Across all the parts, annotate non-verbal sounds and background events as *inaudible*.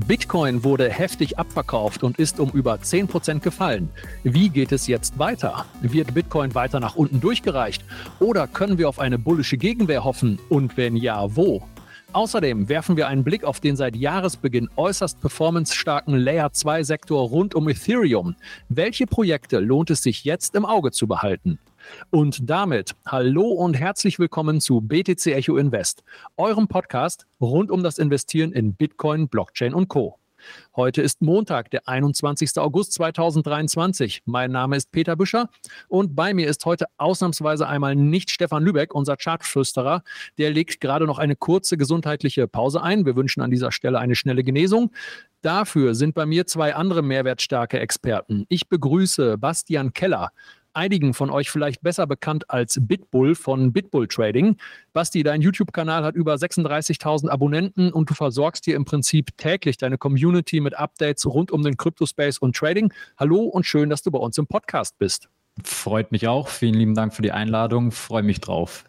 Bitcoin wurde heftig abverkauft und ist um über 10% gefallen. Wie geht es jetzt weiter? Wird Bitcoin weiter nach unten durchgereicht? Oder können wir auf eine bullische Gegenwehr hoffen? Und wenn ja, wo? Außerdem werfen wir einen Blick auf den seit Jahresbeginn äußerst performancestarken Layer 2 Sektor rund um Ethereum. Welche Projekte lohnt es sich jetzt im Auge zu behalten? Und damit hallo und herzlich willkommen zu BTC Echo Invest, eurem Podcast rund um das Investieren in Bitcoin, Blockchain und Co. Heute ist Montag, der 21. August 2023. Mein Name ist Peter Büscher und bei mir ist heute ausnahmsweise einmal nicht Stefan Lübeck, unser Chartflüsterer. Der legt gerade noch eine kurze gesundheitliche Pause ein. Wir wünschen an dieser Stelle eine schnelle Genesung. Dafür sind bei mir zwei andere mehrwertstarke Experten. Ich begrüße Bastian Keller, einigen von euch vielleicht besser bekannt als Bitbull von Bitbull Trading. Basti, dein YouTube-Kanal hat über 36.000 Abonnenten und du versorgst hier im Prinzip täglich deine Community mit Updates rund um den Crypto-Space und Trading. Hallo und schön, dass du bei uns im Podcast bist. Freut mich auch. Vielen lieben Dank für die Einladung. Freue mich drauf.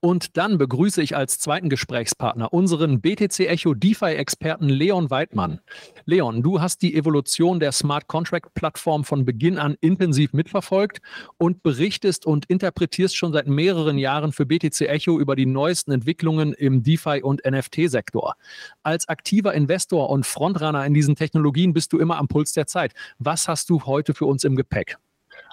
Und dann begrüße ich als zweiten Gesprächspartner unseren BTC Echo DeFi-Experten Leon Weidmann. Leon, du hast die Evolution der Smart Contract-Plattform von Beginn an intensiv mitverfolgt und berichtest und interpretierst schon seit mehreren Jahren für BTC Echo über die neuesten Entwicklungen im DeFi- und NFT-Sektor. Als aktiver Investor und Frontrunner in diesen Technologien bist du immer am Puls der Zeit. Was hast du heute für uns im Gepäck?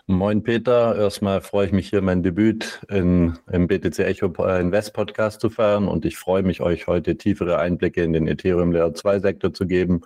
Moin Peter, erstmal freue ich mich hier mein Debüt in, im BTC Echo Invest Podcast zu feiern und ich freue mich, euch heute tiefere Einblicke in den Ethereum Layer 2 Sektor zu geben,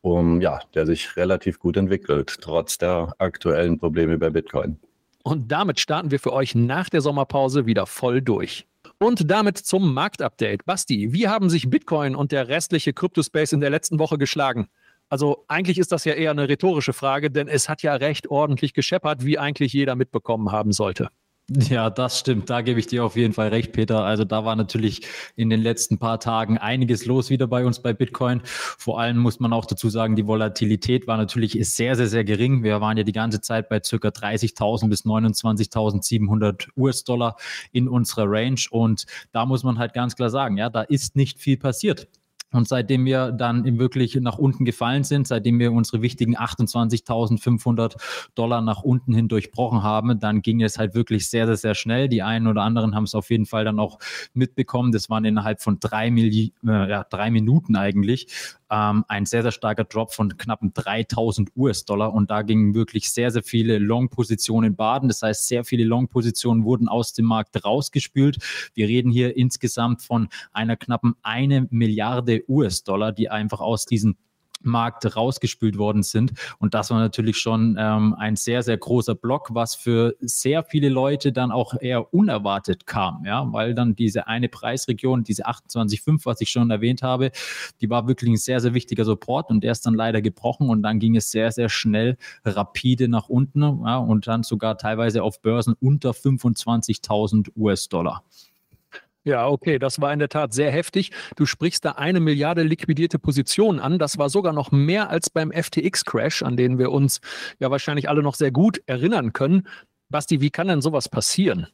um, ja, der sich relativ gut entwickelt, trotz der aktuellen Probleme bei Bitcoin. Und damit starten wir für euch nach der Sommerpause wieder voll durch. Und damit zum Marktupdate. Basti, wie haben sich Bitcoin und der restliche Cryptospace in der letzten Woche geschlagen? Also eigentlich ist das ja eher eine rhetorische Frage, denn es hat ja recht ordentlich gescheppert, wie eigentlich jeder mitbekommen haben sollte. Ja, das stimmt. Da gebe ich dir auf jeden Fall recht, Peter. Also da war natürlich in den letzten paar Tagen einiges los wieder bei uns bei Bitcoin. Vor allem muss man auch dazu sagen, die Volatilität war natürlich sehr, sehr, sehr gering. Wir waren ja die ganze Zeit bei circa 30.000 bis 29.700 US-Dollar in unserer Range. Und da muss man halt ganz klar sagen, ja, da ist nicht viel passiert. Und seitdem wir dann wirklich nach unten gefallen sind, seitdem wir unsere wichtigen 28.500 Dollar nach unten hin durchbrochen haben, dann ging es halt wirklich sehr, sehr, sehr schnell. Die einen oder anderen haben es auf jeden Fall dann auch mitbekommen. Das waren innerhalb von drei, Milli äh, ja, drei Minuten eigentlich ähm, ein sehr, sehr starker Drop von knappen 3000 US-Dollar und da gingen wirklich sehr, sehr viele Long-Positionen baden. Das heißt, sehr viele Long-Positionen wurden aus dem Markt rausgespült. Wir reden hier insgesamt von einer knappen eine Milliarde US-Dollar, die einfach aus diesen Markt rausgespült worden sind. Und das war natürlich schon ähm, ein sehr, sehr großer Block, was für sehr viele Leute dann auch eher unerwartet kam, ja, weil dann diese eine Preisregion, diese 28,5, was ich schon erwähnt habe, die war wirklich ein sehr, sehr wichtiger Support und der ist dann leider gebrochen und dann ging es sehr, sehr schnell rapide nach unten ja, und dann sogar teilweise auf Börsen unter 25.000 US-Dollar. Ja, okay, das war in der Tat sehr heftig. Du sprichst da eine Milliarde liquidierte Positionen an. Das war sogar noch mehr als beim FTX-Crash, an den wir uns ja wahrscheinlich alle noch sehr gut erinnern können. Basti, wie kann denn sowas passieren?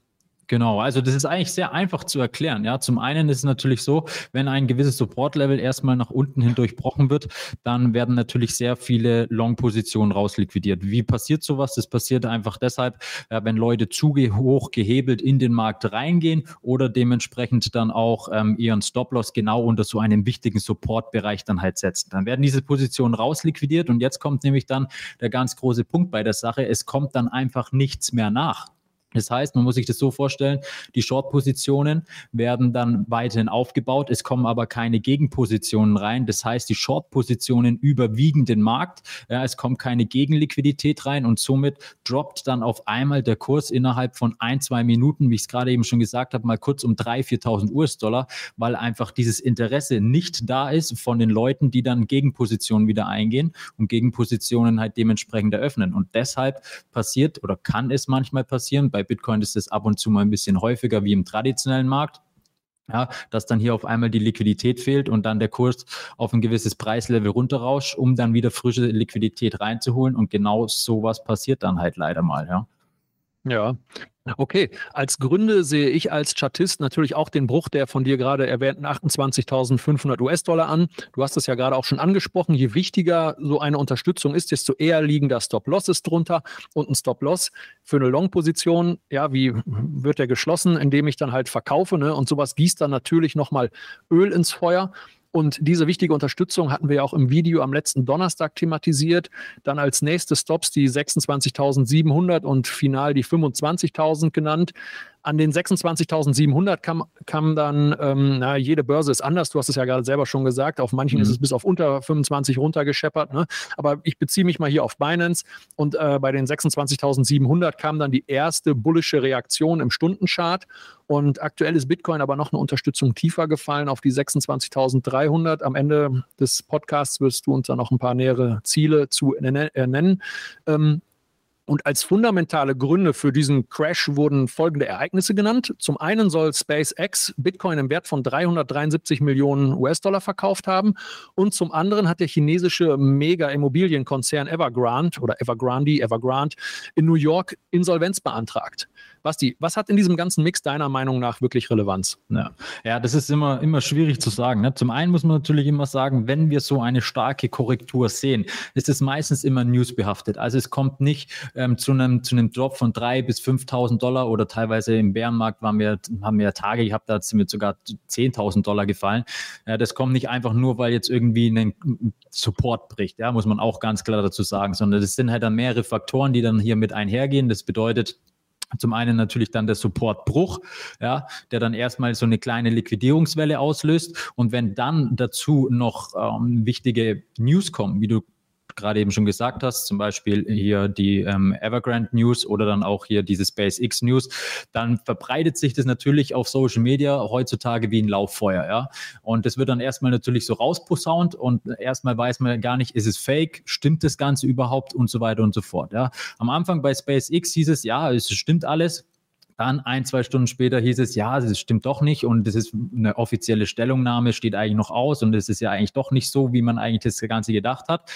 Genau, also das ist eigentlich sehr einfach zu erklären. Ja, zum einen ist es natürlich so, wenn ein gewisses Support-Level erstmal nach unten hin durchbrochen wird, dann werden natürlich sehr viele Long-Positionen rausliquidiert. Wie passiert sowas? Das passiert einfach deshalb, ja, wenn Leute zu hoch gehebelt in den Markt reingehen oder dementsprechend dann auch ähm, ihren Stop-Loss genau unter so einem wichtigen Support-Bereich dann halt setzen. Dann werden diese Positionen rausliquidiert und jetzt kommt nämlich dann der ganz große Punkt bei der Sache. Es kommt dann einfach nichts mehr nach. Das heißt, man muss sich das so vorstellen, die Short-Positionen werden dann weiterhin aufgebaut, es kommen aber keine Gegenpositionen rein. Das heißt, die Short-Positionen überwiegen den Markt, ja, es kommt keine Gegenliquidität rein und somit droppt dann auf einmal der Kurs innerhalb von ein, zwei Minuten, wie ich es gerade eben schon gesagt habe, mal kurz um 3.000, 4.000 US-Dollar, weil einfach dieses Interesse nicht da ist von den Leuten, die dann Gegenpositionen wieder eingehen und Gegenpositionen halt dementsprechend eröffnen. Und deshalb passiert oder kann es manchmal passieren, bei bei Bitcoin ist es ab und zu mal ein bisschen häufiger wie im traditionellen Markt. Ja, dass dann hier auf einmal die Liquidität fehlt und dann der Kurs auf ein gewisses Preislevel runterrauscht, um dann wieder frische Liquidität reinzuholen. Und genau sowas passiert dann halt leider mal, ja. Ja, Okay, als Gründe sehe ich als Statist natürlich auch den Bruch der von dir gerade erwähnten 28.500 US-Dollar an. Du hast es ja gerade auch schon angesprochen. Je wichtiger so eine Unterstützung ist, desto eher liegen da Stop-Losses drunter und ein Stop-Loss für eine Long-Position. Ja, wie wird der geschlossen, indem ich dann halt verkaufe? Ne? Und sowas gießt dann natürlich nochmal Öl ins Feuer. Und diese wichtige Unterstützung hatten wir ja auch im Video am letzten Donnerstag thematisiert. Dann als nächste Stops die 26.700 und final die 25.000 genannt. An den 26.700 kam, kam dann, ähm, na, jede Börse ist anders, du hast es ja gerade selber schon gesagt, auf manchen mhm. ist es bis auf unter 25 runtergescheppert, ne? aber ich beziehe mich mal hier auf Binance und äh, bei den 26.700 kam dann die erste bullische Reaktion im Stundenchart und aktuell ist Bitcoin aber noch eine Unterstützung tiefer gefallen auf die 26.300. Am Ende des Podcasts wirst du uns dann noch ein paar nähere Ziele zu nennen. Ähm, und als fundamentale Gründe für diesen Crash wurden folgende Ereignisse genannt. Zum einen soll SpaceX Bitcoin im Wert von 373 Millionen US-Dollar verkauft haben. Und zum anderen hat der chinesische Mega-Immobilienkonzern Evergrande oder Evergrande, Evergrande in New York Insolvenz beantragt. Basti, was hat in diesem ganzen Mix deiner Meinung nach wirklich Relevanz? Ja, ja das ist immer, immer schwierig zu sagen. Ne? Zum einen muss man natürlich immer sagen, wenn wir so eine starke Korrektur sehen, ist es meistens immer newsbehaftet. Also es kommt nicht ähm, zu, einem, zu einem Drop von 3.000 bis 5.000 Dollar oder teilweise im Bärenmarkt waren wir, haben wir Tage gehabt, da sind wir sogar 10.000 Dollar gefallen. Ja, das kommt nicht einfach nur, weil jetzt irgendwie ein Support bricht, ja, muss man auch ganz klar dazu sagen, sondern das sind halt dann mehrere Faktoren, die dann hier mit einhergehen. Das bedeutet, zum einen natürlich dann der Supportbruch, ja, der dann erstmal so eine kleine Liquidierungswelle auslöst. Und wenn dann dazu noch ähm, wichtige News kommen, wie du gerade eben schon gesagt hast, zum Beispiel hier die ähm, Evergrande News oder dann auch hier diese SpaceX News, dann verbreitet sich das natürlich auf Social Media heutzutage wie ein Lauffeuer, ja. Und das wird dann erstmal natürlich so rausposaunt und erstmal weiß man gar nicht, ist es fake, stimmt das Ganze überhaupt und so weiter und so fort, ja. Am Anfang bei SpaceX hieß es, ja, es stimmt alles, dann ein, zwei Stunden später hieß es, ja, das stimmt doch nicht und das ist eine offizielle Stellungnahme, steht eigentlich noch aus und es ist ja eigentlich doch nicht so, wie man eigentlich das Ganze gedacht hat.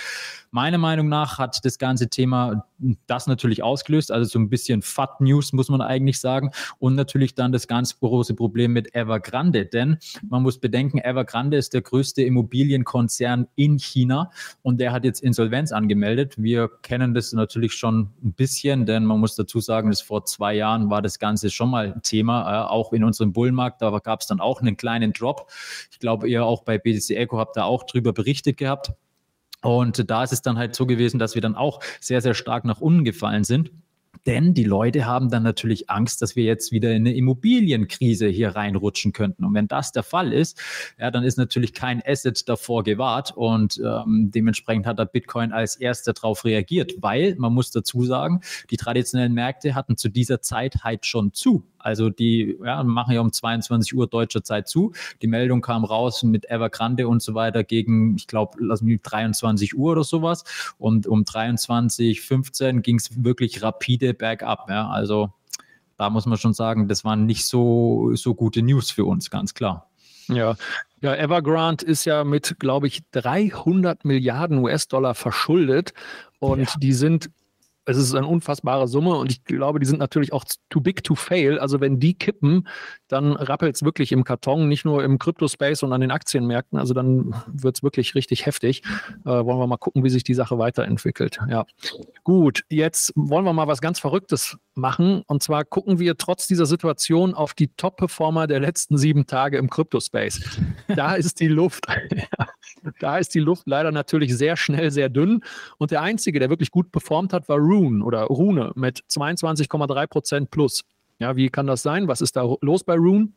Meiner Meinung nach hat das ganze Thema das natürlich ausgelöst, also so ein bisschen Fat News muss man eigentlich sagen und natürlich dann das ganz große Problem mit Evergrande, denn man muss bedenken, Evergrande ist der größte Immobilienkonzern in China und der hat jetzt Insolvenz angemeldet. Wir kennen das natürlich schon ein bisschen, denn man muss dazu sagen, dass vor zwei Jahren war das Ganze Ganze schon mal Thema, äh, auch in unserem Bullmarkt. Da gab es dann auch einen kleinen Drop. Ich glaube, ihr auch bei BTC Echo habt da auch drüber berichtet gehabt. Und da ist es dann halt so gewesen, dass wir dann auch sehr, sehr stark nach unten gefallen sind. Denn die Leute haben dann natürlich Angst, dass wir jetzt wieder in eine Immobilienkrise hier reinrutschen könnten. Und wenn das der Fall ist, ja, dann ist natürlich kein Asset davor gewahrt und ähm, dementsprechend hat der Bitcoin als erster darauf reagiert, weil man muss dazu sagen, die traditionellen Märkte hatten zu dieser Zeit halt schon zu. Also die ja, machen ja um 22 Uhr deutscher Zeit zu. Die Meldung kam raus mit Evergrande und so weiter gegen, ich glaube, 23 Uhr oder sowas. Und um 23.15 ging es wirklich rapide bergab. Ja. Also da muss man schon sagen, das waren nicht so, so gute News für uns, ganz klar. Ja, ja, Evergrande ist ja mit, glaube ich, 300 Milliarden US-Dollar verschuldet und ja. die sind es ist eine unfassbare Summe und ich glaube, die sind natürlich auch too big to fail. Also wenn die kippen, dann rappelt es wirklich im Karton, nicht nur im Crypto-Space und an den Aktienmärkten. Also dann wird es wirklich richtig heftig. Äh, wollen wir mal gucken, wie sich die Sache weiterentwickelt. Ja. Gut, jetzt wollen wir mal was ganz Verrücktes machen. Und zwar gucken wir trotz dieser Situation auf die Top-Performer der letzten sieben Tage im Crypto-Space. Da *laughs* ist die Luft. *laughs* da ist die Luft leider natürlich sehr schnell, sehr dünn. Und der einzige, der wirklich gut performt hat, war Rune oder Rune mit 22,3 Prozent plus. Ja, wie kann das sein? Was ist da los bei Rune?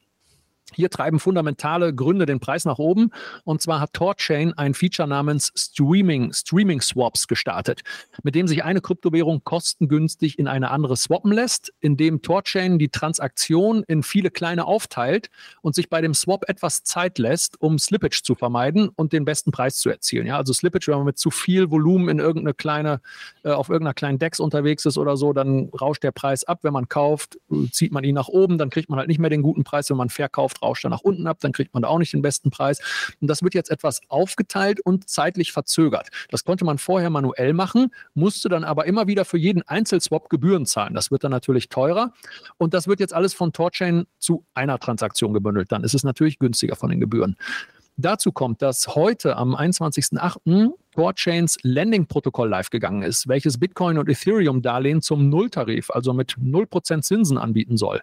Hier treiben fundamentale Gründe den Preis nach oben. Und zwar hat Torchain ein Feature namens Streaming, Streaming Swaps gestartet, mit dem sich eine Kryptowährung kostengünstig in eine andere swappen lässt, indem Torchain die Transaktion in viele kleine aufteilt und sich bei dem Swap etwas Zeit lässt, um Slippage zu vermeiden und den besten Preis zu erzielen. Ja, also Slippage, wenn man mit zu viel Volumen in irgendeine kleine, äh, auf irgendeiner kleinen Dex unterwegs ist oder so, dann rauscht der Preis ab. Wenn man kauft, zieht man ihn nach oben, dann kriegt man halt nicht mehr den guten Preis. Wenn man verkauft, rauscht dann nach unten ab, dann kriegt man da auch nicht den besten Preis. Und das wird jetzt etwas aufgeteilt und zeitlich verzögert. Das konnte man vorher manuell machen, musste dann aber immer wieder für jeden Einzelswap Gebühren zahlen. Das wird dann natürlich teurer und das wird jetzt alles von Torchain zu einer Transaktion gebündelt. Dann ist es natürlich günstiger von den Gebühren. Dazu kommt, dass heute am 21.08. Torchains Lending-Protokoll live gegangen ist, welches Bitcoin und Ethereum-Darlehen zum Nulltarif, also mit 0% Zinsen anbieten soll.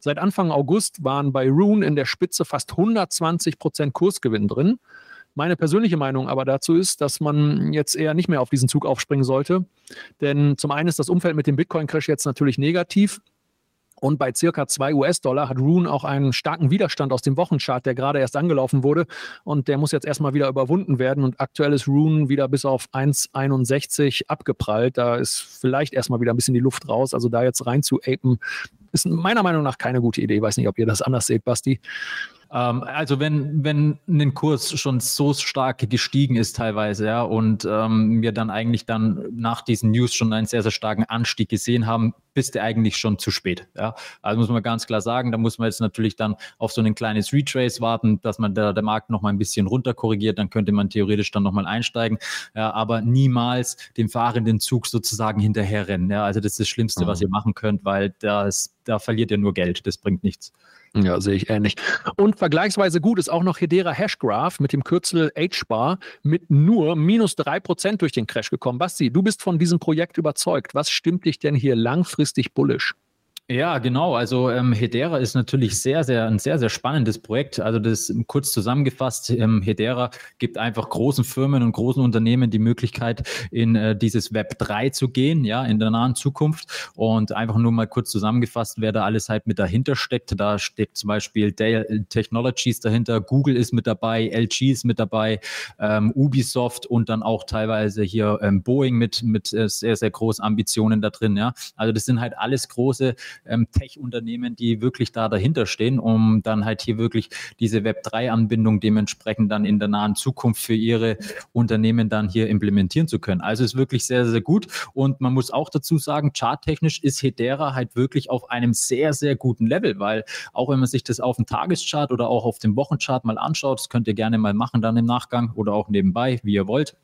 Seit Anfang August waren bei Rune in der Spitze fast 120% Kursgewinn drin. Meine persönliche Meinung aber dazu ist, dass man jetzt eher nicht mehr auf diesen Zug aufspringen sollte. Denn zum einen ist das Umfeld mit dem Bitcoin-Crash jetzt natürlich negativ. Und bei circa 2 US-Dollar hat Rune auch einen starken Widerstand aus dem Wochenchart, der gerade erst angelaufen wurde. Und der muss jetzt erstmal wieder überwunden werden. Und aktuell ist Rune wieder bis auf 1,61 abgeprallt. Da ist vielleicht erstmal wieder ein bisschen die Luft raus. Also da jetzt rein zu apen, ist meiner Meinung nach keine gute Idee. Ich weiß nicht, ob ihr das anders seht, Basti. Ähm, also wenn, wenn ein Kurs schon so stark gestiegen ist teilweise, ja, und ähm, wir dann eigentlich dann nach diesen News schon einen sehr, sehr starken Anstieg gesehen haben, bist du eigentlich schon zu spät. Ja. Also muss man ganz klar sagen, da muss man jetzt natürlich dann auf so ein kleines Retrace warten, dass man der, der Markt noch mal ein bisschen runter korrigiert, dann könnte man theoretisch dann noch mal einsteigen, ja, aber niemals dem fahrenden Zug sozusagen hinterherrennen. Ja. Also das ist das Schlimmste, mhm. was ihr machen könnt, weil das, da verliert ihr nur Geld, das bringt nichts. Ja, sehe ich ähnlich. Und vergleichsweise gut ist auch noch Hedera Hashgraph mit dem Kürzel HBAR mit nur minus 3% durch den Crash gekommen. Basti, du bist von diesem Projekt überzeugt. Was stimmt dich denn hier langfristig bullisch? Ja, genau. Also ähm, Hedera ist natürlich sehr, sehr ein sehr, sehr spannendes Projekt. Also das kurz zusammengefasst, ähm, Hedera gibt einfach großen Firmen und großen Unternehmen die Möglichkeit, in äh, dieses Web 3 zu gehen, ja, in der nahen Zukunft. Und einfach nur mal kurz zusammengefasst, wer da alles halt mit dahinter steckt. Da steckt zum Beispiel Dell Technologies dahinter, Google ist mit dabei, LG ist mit dabei, ähm, Ubisoft und dann auch teilweise hier ähm, Boeing mit, mit äh, sehr, sehr großen Ambitionen da drin, ja. Also das sind halt alles große ähm, Tech-Unternehmen, die wirklich da dahinter stehen, um dann halt hier wirklich diese Web3-Anbindung dementsprechend dann in der nahen Zukunft für ihre Unternehmen dann hier implementieren zu können. Also ist wirklich sehr, sehr gut. Und man muss auch dazu sagen, charttechnisch ist Hedera halt wirklich auf einem sehr, sehr guten Level, weil auch wenn man sich das auf dem Tageschart oder auch auf dem Wochenchart mal anschaut, das könnt ihr gerne mal machen dann im Nachgang oder auch nebenbei, wie ihr wollt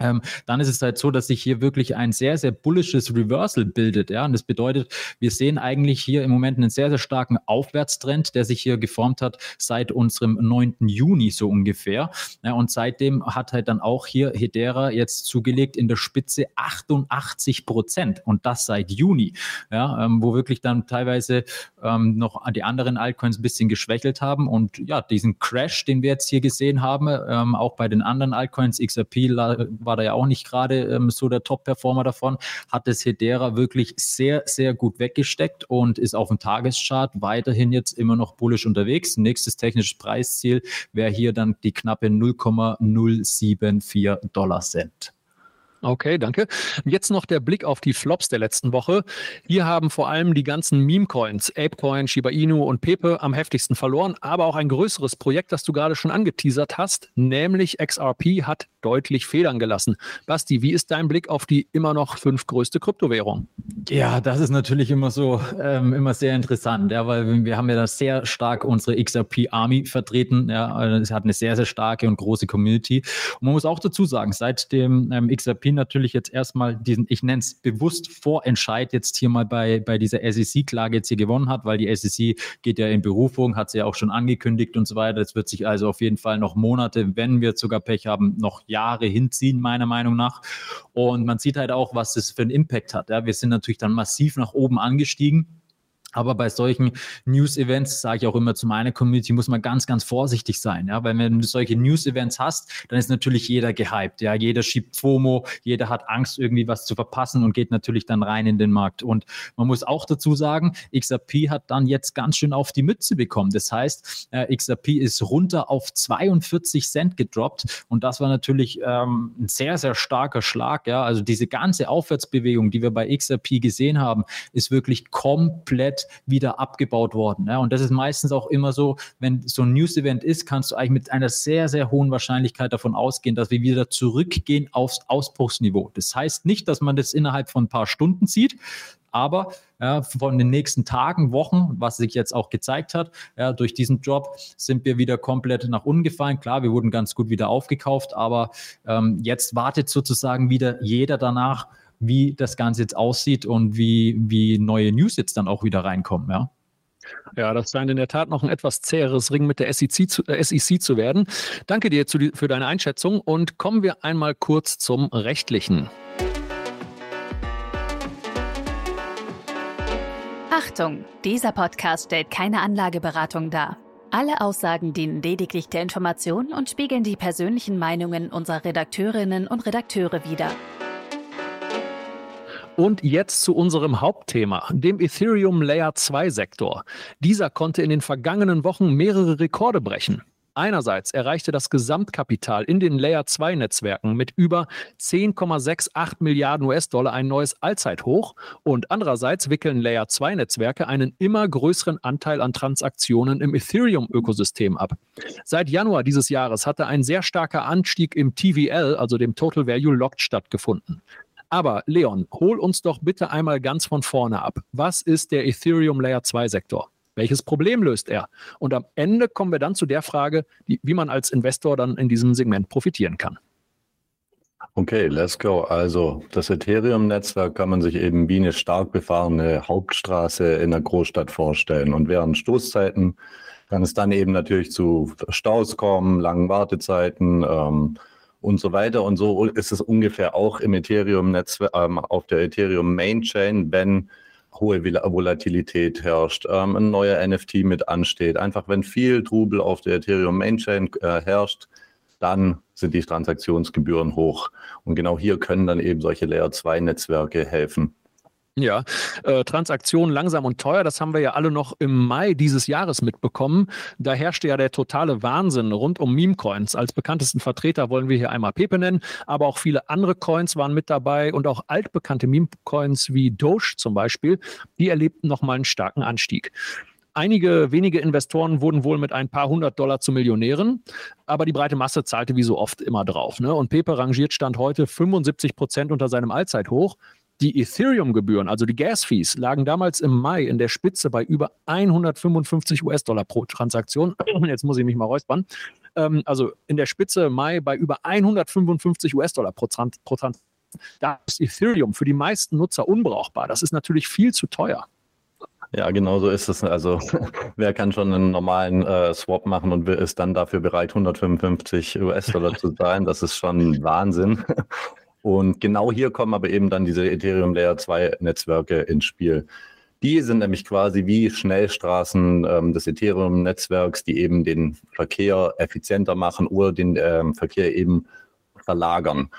ähm, dann ist es halt so, dass sich hier wirklich ein sehr, sehr bullisches Reversal bildet. Ja? Und das bedeutet, wir sehen eigentlich hier im Moment einen sehr, sehr starken Aufwärtstrend, der sich hier geformt hat seit unserem 9. Juni so ungefähr. Ja, und seitdem hat halt dann auch hier Hedera jetzt zugelegt in der Spitze 88 Prozent und das seit Juni, ja, ähm, wo wirklich dann teilweise ähm, noch die anderen Altcoins ein bisschen geschwächelt haben und ja, diesen Crash, den wir jetzt hier gesehen haben, ähm, auch bei den anderen Altcoins, XRP war war da ja auch nicht gerade ähm, so der Top-Performer davon, hat das Hedera wirklich sehr, sehr gut weggesteckt und ist auf dem Tageschart weiterhin jetzt immer noch bullisch unterwegs. Nächstes technisches Preisziel wäre hier dann die knappe 0,074 Dollar Cent. Okay, danke. Jetzt noch der Blick auf die Flops der letzten Woche. Hier haben vor allem die ganzen Meme-Coins, Apecoin, Shiba Inu und Pepe am heftigsten verloren, aber auch ein größeres Projekt, das du gerade schon angeteasert hast, nämlich XRP hat deutlich Federn gelassen. Basti, wie ist dein Blick auf die immer noch fünf größte Kryptowährung? Ja, das ist natürlich immer so, ähm, immer sehr interessant, ja, weil wir haben ja da sehr stark unsere XRP Army vertreten. Ja, es hat eine sehr, sehr starke und große Community. Und man muss auch dazu sagen, seit dem ähm, XRP natürlich jetzt erstmal diesen, ich nenne es bewusst Vorentscheid jetzt hier mal bei, bei dieser SEC-Klage jetzt hier gewonnen hat, weil die SEC geht ja in Berufung, hat sie ja auch schon angekündigt und so weiter. Es wird sich also auf jeden Fall noch Monate, wenn wir sogar Pech haben, noch Jahre hinziehen, meiner Meinung nach. Und man sieht halt auch, was das für einen Impact hat. Ja, wir sind natürlich dann massiv nach oben angestiegen aber bei solchen News-Events, sage ich auch immer zu meiner Community, muss man ganz, ganz vorsichtig sein. Ja? Weil wenn du solche News-Events hast, dann ist natürlich jeder gehypt. Ja? Jeder schiebt FOMO, jeder hat Angst, irgendwie was zu verpassen und geht natürlich dann rein in den Markt. Und man muss auch dazu sagen, XRP hat dann jetzt ganz schön auf die Mütze bekommen. Das heißt, äh, XRP ist runter auf 42 Cent gedroppt. Und das war natürlich ähm, ein sehr, sehr starker Schlag. Ja? Also diese ganze Aufwärtsbewegung, die wir bei XRP gesehen haben, ist wirklich komplett wieder abgebaut worden. Ja, und das ist meistens auch immer so, wenn so ein News-Event ist, kannst du eigentlich mit einer sehr, sehr hohen Wahrscheinlichkeit davon ausgehen, dass wir wieder zurückgehen aufs Ausbruchsniveau. Das heißt nicht, dass man das innerhalb von ein paar Stunden sieht, Aber ja, von den nächsten Tagen, Wochen, was sich jetzt auch gezeigt hat, ja, durch diesen Job sind wir wieder komplett nach unten gefallen. Klar, wir wurden ganz gut wieder aufgekauft, aber ähm, jetzt wartet sozusagen wieder jeder danach, wie das Ganze jetzt aussieht und wie, wie neue News jetzt dann auch wieder reinkommen, ja. Ja, das scheint in der Tat noch ein etwas zäheres Ring mit der SEC zu, äh, SEC zu werden. Danke dir zu, für deine Einschätzung und kommen wir einmal kurz zum Rechtlichen. Achtung, dieser Podcast stellt keine Anlageberatung dar. Alle Aussagen dienen lediglich der Information und spiegeln die persönlichen Meinungen unserer Redakteurinnen und Redakteure wider. Und jetzt zu unserem Hauptthema, dem Ethereum Layer 2 Sektor. Dieser konnte in den vergangenen Wochen mehrere Rekorde brechen. Einerseits erreichte das Gesamtkapital in den Layer 2 Netzwerken mit über 10,68 Milliarden US-Dollar ein neues Allzeithoch und andererseits wickeln Layer 2 Netzwerke einen immer größeren Anteil an Transaktionen im Ethereum-Ökosystem ab. Seit Januar dieses Jahres hatte ein sehr starker Anstieg im TVL, also dem Total Value Locked, stattgefunden. Aber Leon, hol uns doch bitte einmal ganz von vorne ab. Was ist der Ethereum Layer 2 Sektor? Welches Problem löst er? Und am Ende kommen wir dann zu der Frage, die, wie man als Investor dann in diesem Segment profitieren kann. Okay, let's go. Also das Ethereum-Netzwerk kann man sich eben wie eine stark befahrene Hauptstraße in einer Großstadt vorstellen. Und während Stoßzeiten kann es dann eben natürlich zu Staus kommen, langen Wartezeiten, ähm, und so weiter. Und so ist es ungefähr auch im Ethereum-Netzwerk, ähm, auf der Ethereum Main Chain, wenn hohe Volatilität herrscht, ähm, ein neuer NFT mit ansteht. Einfach wenn viel Trubel auf der Ethereum Main Chain äh, herrscht, dann sind die Transaktionsgebühren hoch. Und genau hier können dann eben solche Layer 2 Netzwerke helfen. Ja, äh, Transaktionen langsam und teuer, das haben wir ja alle noch im Mai dieses Jahres mitbekommen. Da herrschte ja der totale Wahnsinn rund um Meme-Coins. Als bekanntesten Vertreter wollen wir hier einmal Pepe nennen, aber auch viele andere Coins waren mit dabei und auch altbekannte Meme-Coins wie Doge zum Beispiel, die erlebten nochmal einen starken Anstieg. Einige wenige Investoren wurden wohl mit ein paar hundert Dollar zu Millionären, aber die breite Masse zahlte wie so oft immer drauf. Ne? Und Pepe rangiert Stand heute 75 Prozent unter seinem Allzeithoch. Die Ethereum-Gebühren, also die Gas-Fees, lagen damals im Mai in der Spitze bei über 155 US-Dollar pro Transaktion. *clears throat* Jetzt muss ich mich mal räuspern. Ähm, also in der Spitze Mai bei über 155 US-Dollar pro, pro Transaktion. Da ist Ethereum für die meisten Nutzer unbrauchbar. Das ist natürlich viel zu teuer. Ja, genau so ist es. Also *laughs* wer kann schon einen normalen äh, Swap machen und ist dann dafür bereit, 155 US-Dollar zu zahlen? Das ist schon Wahnsinn. *laughs* Und genau hier kommen aber eben dann diese Ethereum Layer 2 Netzwerke ins Spiel. Die sind nämlich quasi wie Schnellstraßen ähm, des Ethereum-Netzwerks, die eben den Verkehr effizienter machen oder den ähm, Verkehr eben verlagern,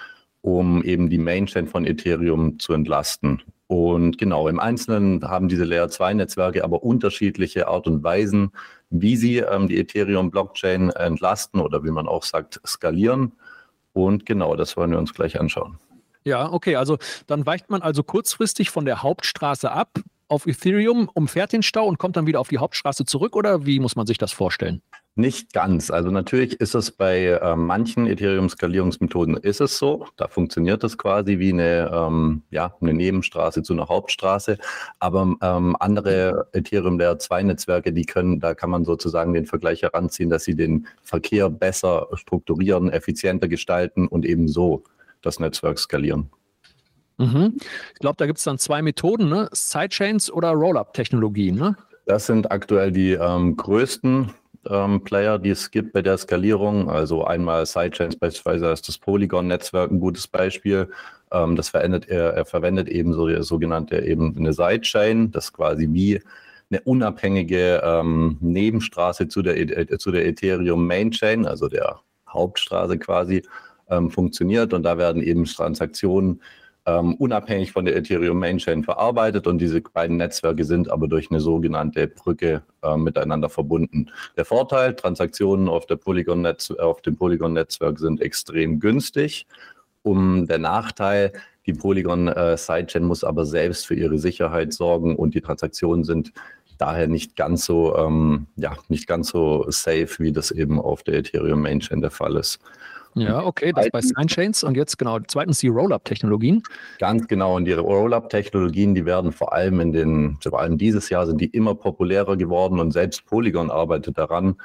um eben die Mainchain von Ethereum zu entlasten. Und genau, im Einzelnen haben diese Layer 2 Netzwerke aber unterschiedliche Art und Weisen, wie sie ähm, die Ethereum-Blockchain entlasten oder wie man auch sagt, skalieren. Und genau, das wollen wir uns gleich anschauen. Ja, okay, also dann weicht man also kurzfristig von der Hauptstraße ab auf Ethereum, umfährt den Stau und kommt dann wieder auf die Hauptstraße zurück oder wie muss man sich das vorstellen? Nicht ganz. Also natürlich ist es bei äh, manchen Ethereum-Skalierungsmethoden ist es so. Da funktioniert das quasi wie eine, ähm, ja, eine Nebenstraße zu einer Hauptstraße. Aber ähm, andere Ethereum Layer 2 Netzwerke, die können, da kann man sozusagen den Vergleich heranziehen, dass sie den Verkehr besser strukturieren, effizienter gestalten und eben so das Netzwerk skalieren. Mhm. Ich glaube, da gibt es dann zwei Methoden, ne? Sidechains oder Rollup-Technologien, ne? Das sind aktuell die ähm, größten ähm, Player, die es gibt bei der Skalierung. Also einmal Sidechains beispielsweise ist das Polygon-Netzwerk ein gutes Beispiel. Ähm, das verwendet er, er verwendet eben so die sogenannte eben eine Sidechain, das quasi wie eine unabhängige ähm, Nebenstraße zu der, äh, zu der Ethereum Mainchain, also der Hauptstraße quasi, ähm, funktioniert. Und da werden eben Transaktionen ähm, unabhängig von der Ethereum Mainchain verarbeitet und diese beiden Netzwerke sind aber durch eine sogenannte Brücke äh, miteinander verbunden. Der Vorteil, Transaktionen auf, der Polygon auf dem Polygon-Netzwerk sind extrem günstig. Um der Nachteil, die Polygon äh, muss aber selbst für ihre Sicherheit sorgen und die Transaktionen sind daher nicht ganz so, ähm, ja, nicht ganz so safe, wie das eben auf der Ethereum Mainchain der Fall ist. Ja, okay, das bei Signchains und jetzt genau, zweitens die Rollup-Technologien. Ganz genau, und die Rollup-Technologien, die werden vor allem in den, vor allem dieses Jahr sind die immer populärer geworden und selbst Polygon arbeitet daran,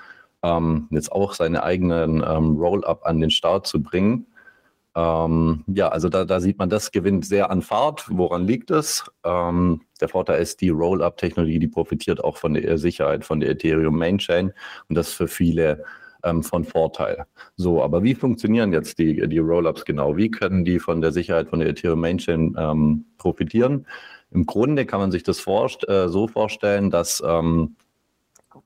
ähm, jetzt auch seine eigenen ähm, Rollup an den Start zu bringen. Ähm, ja, also da, da, sieht man, das gewinnt sehr an Fahrt. Woran liegt es? Ähm, der Vorteil ist, die Rollup-Technologie, die profitiert auch von der Sicherheit von der Ethereum Mainchain und das für viele ähm, von Vorteil. So, aber wie funktionieren jetzt die, die Rollups genau? Wie können die von der Sicherheit von der Ethereum Mainchain ähm, profitieren? Im Grunde kann man sich das vor, äh, so vorstellen, dass ähm,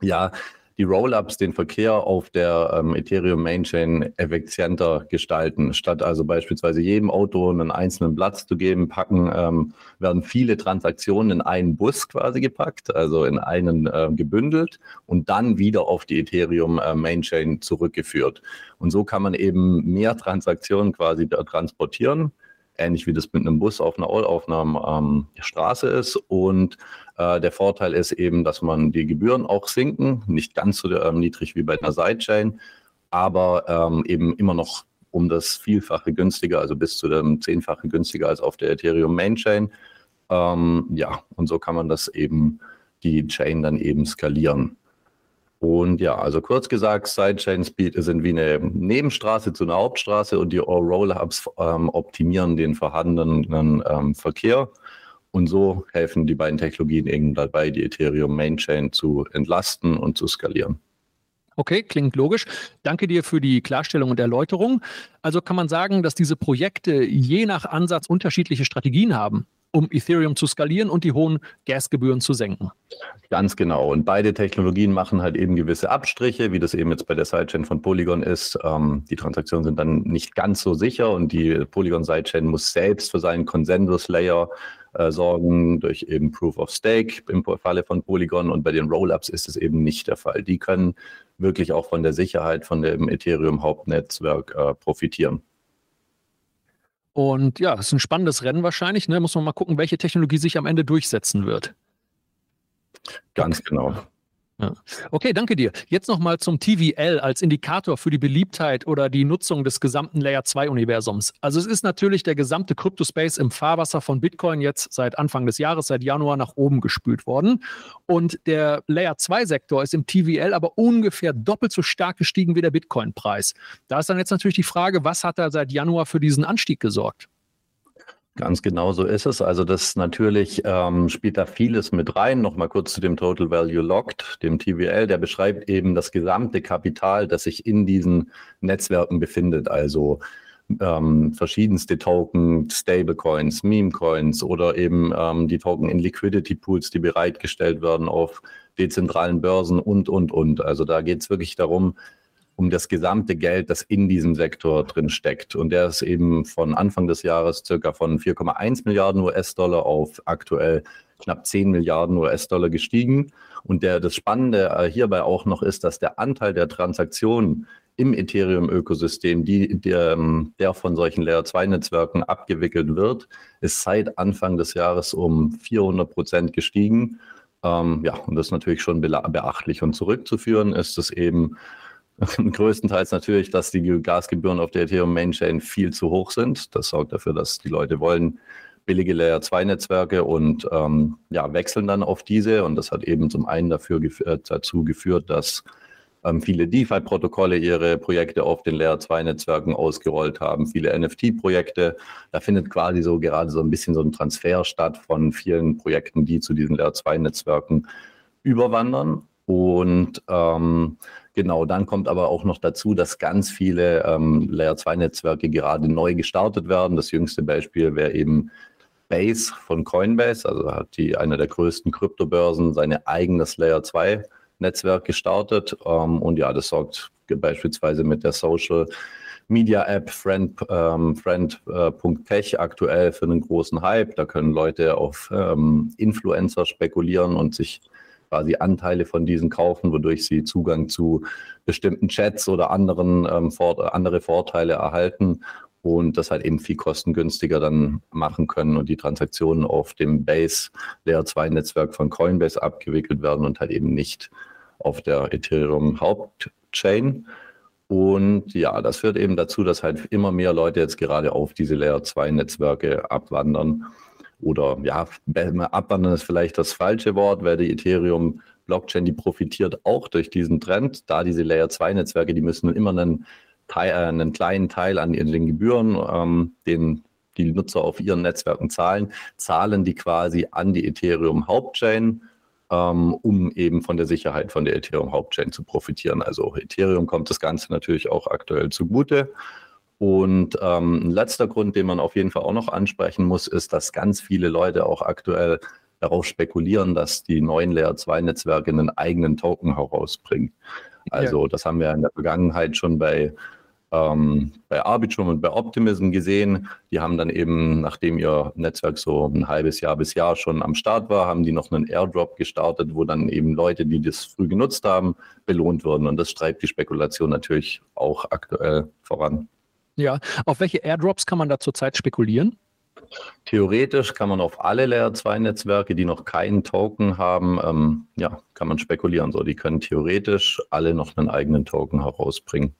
ja, die Rollups den Verkehr auf der ähm, Ethereum Mainchain effizienter gestalten. Statt also beispielsweise jedem Auto einen einzelnen Platz zu geben, packen, ähm, werden viele Transaktionen in einen Bus quasi gepackt, also in einen äh, gebündelt und dann wieder auf die Ethereum äh, Mainchain zurückgeführt. Und so kann man eben mehr Transaktionen quasi transportieren ähnlich wie das mit einem Bus auf einer, auf einer ähm, Straße ist. Und äh, der Vorteil ist eben, dass man die Gebühren auch sinken, nicht ganz so ähm, niedrig wie bei einer Sidechain, aber ähm, eben immer noch um das Vielfache günstiger, also bis zu dem Zehnfache günstiger als auf der Ethereum Mainchain. Ähm, ja, und so kann man das eben, die Chain dann eben skalieren. Und ja, also kurz gesagt, Sidechains sind wie eine Nebenstraße zu einer Hauptstraße und die Rollups ähm, optimieren den vorhandenen ähm, Verkehr. Und so helfen die beiden Technologien eben dabei, die Ethereum Mainchain zu entlasten und zu skalieren. Okay, klingt logisch. Danke dir für die Klarstellung und Erläuterung. Also kann man sagen, dass diese Projekte je nach Ansatz unterschiedliche Strategien haben um Ethereum zu skalieren und die hohen Gasgebühren zu senken. Ganz genau. Und beide Technologien machen halt eben gewisse Abstriche, wie das eben jetzt bei der Sidechain von Polygon ist. Ähm, die Transaktionen sind dann nicht ganz so sicher und die Polygon Sidechain muss selbst für seinen Consensus Layer äh, sorgen durch eben Proof of Stake im Falle von Polygon und bei den Rollups ist es eben nicht der Fall. Die können wirklich auch von der Sicherheit von dem Ethereum Hauptnetzwerk äh, profitieren. Und ja, es ist ein spannendes Rennen wahrscheinlich. Ne? Muss man mal gucken, welche Technologie sich am Ende durchsetzen wird. Ganz genau. Okay, danke dir. Jetzt nochmal zum TVL als Indikator für die Beliebtheit oder die Nutzung des gesamten Layer 2 Universums. Also es ist natürlich der gesamte Kryptospace im Fahrwasser von Bitcoin jetzt seit Anfang des Jahres, seit Januar nach oben gespült worden. Und der Layer 2 Sektor ist im TVL aber ungefähr doppelt so stark gestiegen wie der Bitcoin-Preis. Da ist dann jetzt natürlich die Frage, was hat da seit Januar für diesen Anstieg gesorgt? Ganz genau so ist es. Also das natürlich ähm, spielt da vieles mit rein. Nochmal kurz zu dem Total Value Locked, dem TVL. Der beschreibt eben das gesamte Kapital, das sich in diesen Netzwerken befindet. Also ähm, verschiedenste Token, Stablecoins, Meme-Coins oder eben ähm, die Token in Liquidity Pools, die bereitgestellt werden auf dezentralen Börsen und, und, und. Also da geht es wirklich darum, um das gesamte Geld, das in diesem Sektor drin steckt. Und der ist eben von Anfang des Jahres circa von 4,1 Milliarden US-Dollar auf aktuell knapp 10 Milliarden US-Dollar gestiegen. Und der, das Spannende äh, hierbei auch noch ist, dass der Anteil der Transaktionen im Ethereum-Ökosystem, der, ähm, der von solchen Layer-2-Netzwerken abgewickelt wird, ist seit Anfang des Jahres um 400 Prozent gestiegen. Ähm, ja, und das ist natürlich schon beachtlich. Und zurückzuführen ist es eben *laughs* Größtenteils natürlich, dass die Gasgebühren auf der Ethereum Mainchain viel zu hoch sind. Das sorgt dafür, dass die Leute wollen billige Layer 2 Netzwerke und ähm, ja, wechseln dann auf diese. Und das hat eben zum einen dafür gef äh, dazu geführt, dass ähm, viele DeFi-Protokolle ihre Projekte auf den Layer 2 Netzwerken ausgerollt haben, viele NFT-Projekte. Da findet quasi so gerade so ein bisschen so ein Transfer statt von vielen Projekten, die zu diesen Layer 2 Netzwerken überwandern. Und ähm, Genau, dann kommt aber auch noch dazu, dass ganz viele ähm, Layer-2-Netzwerke gerade neu gestartet werden. Das jüngste Beispiel wäre eben Base von Coinbase, also hat die eine der größten Kryptobörsen sein eigenes Layer-2-Netzwerk gestartet. Ähm, und ja, das sorgt beispielsweise mit der Social Media App Friend, ähm, Friend.tech äh, aktuell für einen großen Hype. Da können Leute auf ähm, Influencer spekulieren und sich quasi Anteile von diesen kaufen, wodurch sie Zugang zu bestimmten Chats oder anderen ähm, vor, andere Vorteile erhalten und das halt eben viel kostengünstiger dann machen können und die Transaktionen auf dem Base Layer 2 Netzwerk von Coinbase abgewickelt werden und halt eben nicht auf der Ethereum Hauptchain. Und ja, das führt eben dazu, dass halt immer mehr Leute jetzt gerade auf diese Layer 2 Netzwerke abwandern. Oder ja, abwandern ist vielleicht das falsche Wort, weil die Ethereum Blockchain, die profitiert auch durch diesen Trend, da diese Layer 2 Netzwerke, die müssen immer einen, Teil, äh, einen kleinen Teil an den Gebühren, ähm, den die Nutzer auf ihren Netzwerken zahlen, zahlen die quasi an die Ethereum Hauptchain ähm, um eben von der Sicherheit von der Ethereum Hauptchain zu profitieren. Also Ethereum kommt das Ganze natürlich auch aktuell zugute. Und ähm, ein letzter Grund, den man auf jeden Fall auch noch ansprechen muss, ist, dass ganz viele Leute auch aktuell darauf spekulieren, dass die neuen Layer 2 Netzwerke einen eigenen Token herausbringen. Also ja. das haben wir in der Vergangenheit schon bei ähm, bei Arbitrum und bei Optimism gesehen. Die haben dann eben, nachdem ihr Netzwerk so ein halbes Jahr bis Jahr schon am Start war, haben die noch einen Airdrop gestartet, wo dann eben Leute, die das früh genutzt haben, belohnt wurden. Und das treibt die Spekulation natürlich auch aktuell voran. Ja, auf welche Airdrops kann man da zurzeit spekulieren? Theoretisch kann man auf alle Layer 2 Netzwerke, die noch keinen Token haben, ähm, ja, kann man spekulieren. So, die können theoretisch alle noch einen eigenen Token herausbringen.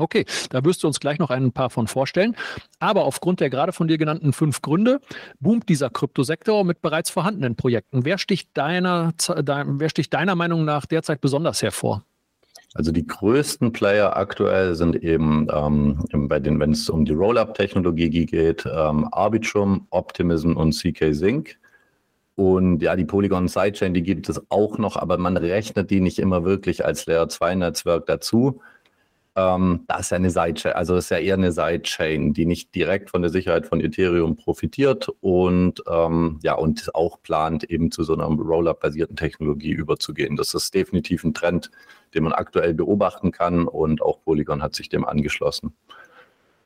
Okay, da wirst du uns gleich noch ein paar von vorstellen. Aber aufgrund der gerade von dir genannten fünf Gründe boomt dieser Kryptosektor mit bereits vorhandenen Projekten. Wer sticht deiner, wer sticht deiner Meinung nach derzeit besonders hervor? Also die größten Player aktuell sind eben ähm, bei den, wenn es um die Roll-up-Technologie geht, ähm, Arbitrum, Optimism und CK Sync. Und ja, die Polygon Sidechain, die gibt es auch noch, aber man rechnet die nicht immer wirklich als Layer 2 Netzwerk dazu. Ähm, das ist ja eine Sidechain, also ist ja eher eine Sidechain, die nicht direkt von der Sicherheit von Ethereum profitiert und ähm, ja und auch plant, eben zu so einer Rollup-basierten Technologie überzugehen. Das ist definitiv ein Trend, den man aktuell beobachten kann und auch Polygon hat sich dem angeschlossen.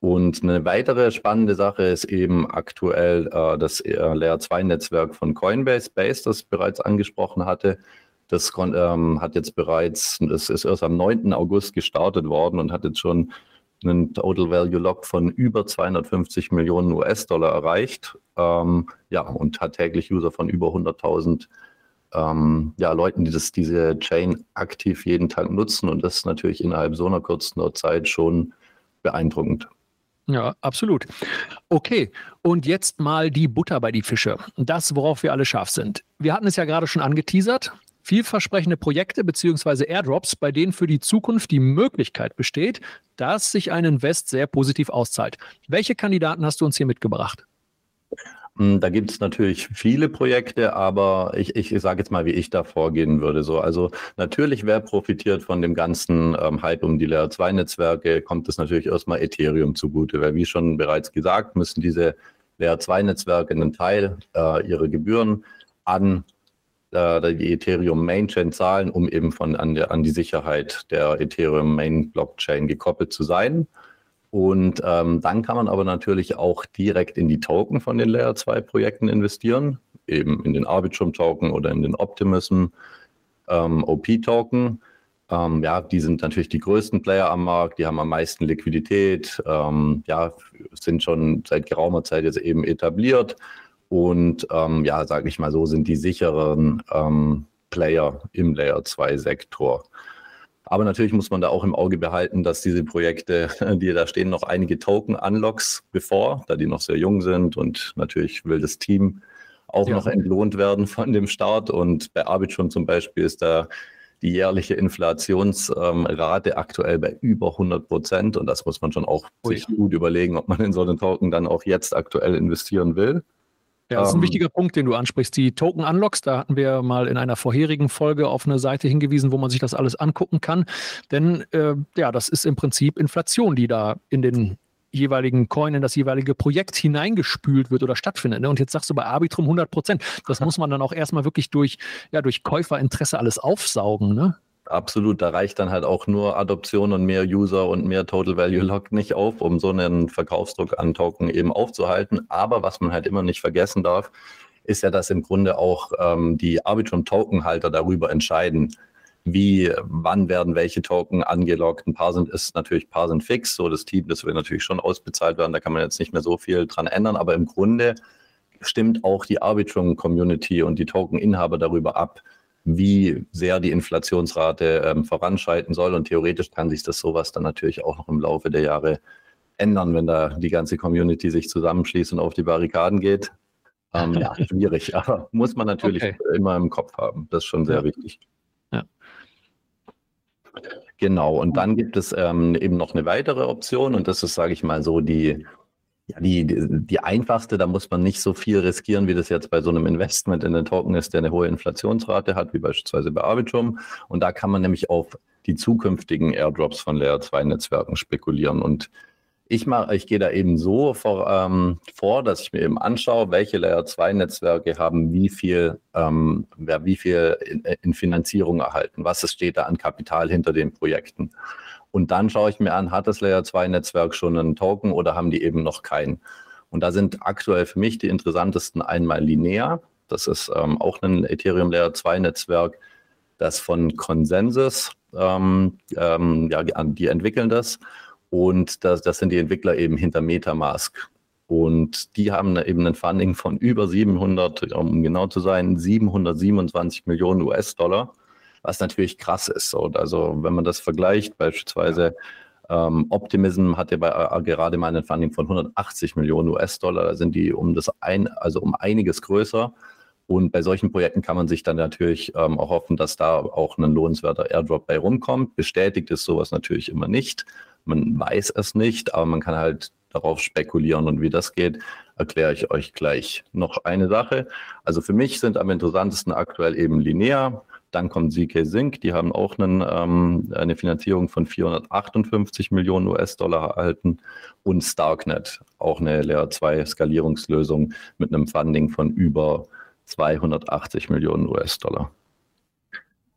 Und eine weitere spannende Sache ist eben aktuell äh, das äh, Layer 2 Netzwerk von Coinbase Base, das ich bereits angesprochen hatte. Das ähm, hat jetzt bereits, das ist erst am 9. August gestartet worden und hat jetzt schon einen Total Value Lock von über 250 Millionen US-Dollar erreicht. Ähm, ja, und hat täglich User von über 100.000 ähm, ja, Leuten, die das, diese Chain aktiv jeden Tag nutzen. Und das ist natürlich innerhalb so einer kurzen Zeit schon beeindruckend. Ja, absolut. Okay, und jetzt mal die Butter bei die Fische. Das, worauf wir alle scharf sind. Wir hatten es ja gerade schon angeteasert vielversprechende Projekte bzw. Airdrops, bei denen für die Zukunft die Möglichkeit besteht, dass sich ein Invest sehr positiv auszahlt. Welche Kandidaten hast du uns hier mitgebracht? Hm, da gibt es natürlich viele Projekte, aber ich, ich, sage jetzt mal, wie ich da vorgehen würde. So, also natürlich, wer profitiert von dem ganzen ähm, Hype um die Layer 2 Netzwerke, kommt es natürlich erstmal Ethereum zugute, weil wie schon bereits gesagt, müssen diese Layer 2 Netzwerke einen Teil äh, ihrer Gebühren an die Ethereum Mainchain zahlen, um eben von an, der, an die Sicherheit der Ethereum Main Blockchain gekoppelt zu sein. Und ähm, dann kann man aber natürlich auch direkt in die Token von den Layer 2 Projekten investieren, eben in den Arbitrum Token oder in den Optimism ähm, OP Token. Ähm, ja, die sind natürlich die größten Player am Markt, die haben am meisten Liquidität, ähm, ja, sind schon seit geraumer Zeit jetzt eben etabliert und ähm, ja, sage ich mal so, sind die sicheren ähm, Player im Layer 2 Sektor. Aber natürlich muss man da auch im Auge behalten, dass diese Projekte, *laughs* die da stehen, noch einige Token-Unlocks bevor, da die noch sehr jung sind und natürlich will das Team auch ja. noch entlohnt werden von dem Start. Und bei Arbitrum zum Beispiel ist da die jährliche Inflationsrate ähm, aktuell bei über 100 Prozent. Und das muss man schon auch oh, sich gut überlegen, ob man in so einen Token dann auch jetzt aktuell investieren will. Ja, das ist ein ähm, wichtiger Punkt, den du ansprichst. Die Token Unlocks, da hatten wir mal in einer vorherigen Folge auf eine Seite hingewiesen, wo man sich das alles angucken kann. Denn äh, ja, das ist im Prinzip Inflation, die da in den jeweiligen Coin, in das jeweilige Projekt hineingespült wird oder stattfindet. Ne? Und jetzt sagst du bei Arbitrum 100 Prozent. Das muss man dann auch erstmal wirklich durch, ja, durch Käuferinteresse alles aufsaugen. Ne? Absolut, da reicht dann halt auch nur Adoption und mehr User und mehr Total Value Lock nicht auf, um so einen Verkaufsdruck an Token eben aufzuhalten. Aber was man halt immer nicht vergessen darf, ist ja, dass im Grunde auch ähm, die Arbitrum-Token-Halter darüber entscheiden, wie, wann werden welche Token angelockt. Ein paar sind ist natürlich, ein paar sind fix. So das Team, das will natürlich schon ausbezahlt werden. Da kann man jetzt nicht mehr so viel dran ändern. Aber im Grunde stimmt auch die Arbitrum-Community und die Token-Inhaber darüber ab, wie sehr die Inflationsrate ähm, voranschreiten soll. Und theoretisch kann sich das sowas dann natürlich auch noch im Laufe der Jahre ändern, wenn da die ganze Community sich zusammenschließt und auf die Barrikaden geht. Ähm, *laughs* ja, schwierig, aber muss man natürlich okay. immer im Kopf haben. Das ist schon sehr wichtig. Ja. Genau, und dann gibt es ähm, eben noch eine weitere Option und das ist, sage ich mal, so die ja, die, die einfachste, da muss man nicht so viel riskieren, wie das jetzt bei so einem Investment in den Token ist, der eine hohe Inflationsrate hat, wie beispielsweise bei Arbitrum. Und da kann man nämlich auf die zukünftigen Airdrops von Layer 2 Netzwerken spekulieren. Und ich mache, ich gehe da eben so vor, ähm, vor, dass ich mir eben anschaue, welche Layer 2 Netzwerke haben wie viel, ähm, wie viel in, in Finanzierung erhalten, was steht da an Kapital hinter den Projekten. Und dann schaue ich mir an, hat das Layer 2 Netzwerk schon einen Token oder haben die eben noch keinen? Und da sind aktuell für mich die interessantesten einmal Linear. Das ist ähm, auch ein Ethereum Layer 2 Netzwerk, das von Consensus, ähm, ähm, ja, die entwickeln das. Und das, das sind die Entwickler eben hinter Metamask. Und die haben eben ein Funding von über 700, um genau zu sein, 727 Millionen US-Dollar was natürlich krass ist. Und also wenn man das vergleicht, beispielsweise ähm, Optimism hat ja bei, äh, gerade mal ein Funding von 180 Millionen US-Dollar, da sind die um das ein, also um einiges größer. Und bei solchen Projekten kann man sich dann natürlich ähm, auch hoffen, dass da auch ein lohnenswerter Airdrop bei rumkommt. Bestätigt ist sowas natürlich immer nicht. Man weiß es nicht, aber man kann halt darauf spekulieren. Und wie das geht, erkläre ich euch gleich. Noch eine Sache. Also für mich sind am interessantesten aktuell eben Linear. Dann kommt ZK Sync, die haben auch einen, ähm, eine Finanzierung von 458 Millionen US-Dollar erhalten. Und Starknet, auch eine Layer 2 Skalierungslösung mit einem Funding von über 280 Millionen US-Dollar.